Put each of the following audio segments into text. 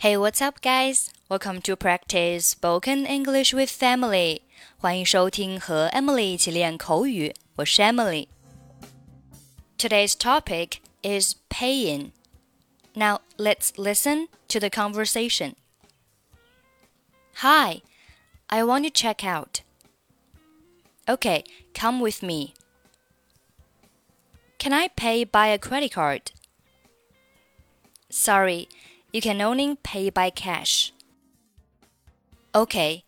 Hey, what's up, guys? Welcome to practice spoken English with Emily. 欢迎收听和 Emily 一起练口语。我是 Emily。Today's topic is paying. Now let's listen to the conversation. Hi, I want to check out. Okay, come with me. Can I pay by a credit card? Sorry. you can only pay by cash. Okay,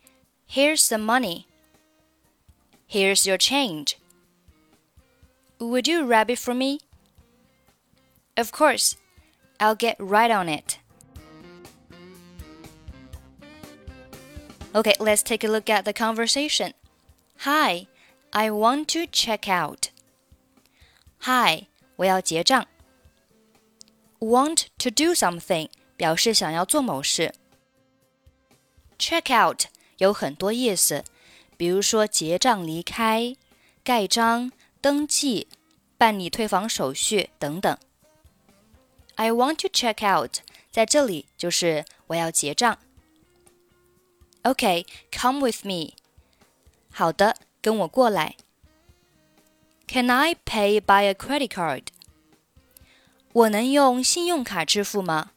here's the money. Here's your change. Would you wrap it for me? Of course. I'll get right on it. Okay, let's take a look at the conversation. Hi, I want to check out. Hi，我要结账。Want to do something 表示想要做某事。Check out 有很多意思，比如说结账离开、盖章、登记、办理退房手续等等。I want to check out 在这里就是我要结账。Okay, come with me. 好的，跟我过来。Can I pay by a credit card? 我能用信用卡支付吗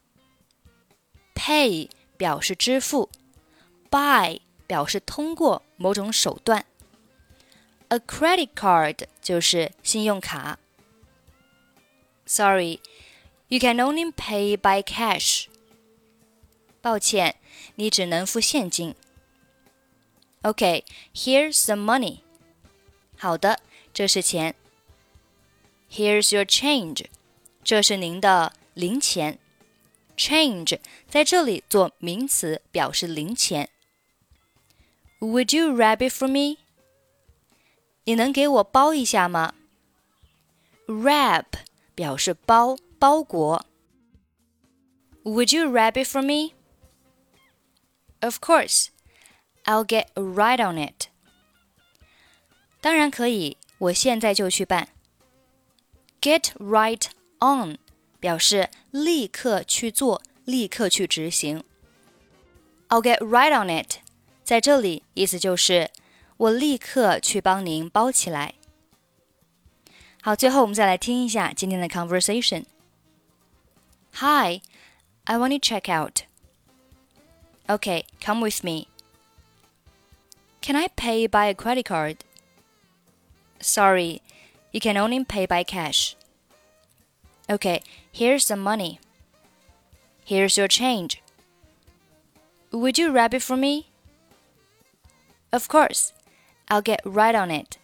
？Pay 表示支付，by 表示通过某种手段，a credit card 就是信用卡。Sorry, you can only pay by cash. 抱歉，你只能付现金。Okay, here's the money. 好的。这是钱。Here's your change，这是您的零钱。 Change 在这里做名词，表示零钱。Would you wrap it for me？你能给我包一下吗？Wrap 表示包、包裹。Would you wrap it for me? Of course, I'll get right on it. 当然可以，我现在就去办。Get right on 表示立刻去做，立刻去执行。I'll get right on it，在这里意思就是我立刻去帮您包起来。好，最后我们再来听一下今天的 conversation。Hi, I want to check out. Okay, come with me. Can I pay by a credit card? Sorry, you can only pay by cash. Okay, here's the money. Here's your change. Would you wrap it for me? Of course. I'll get right on it.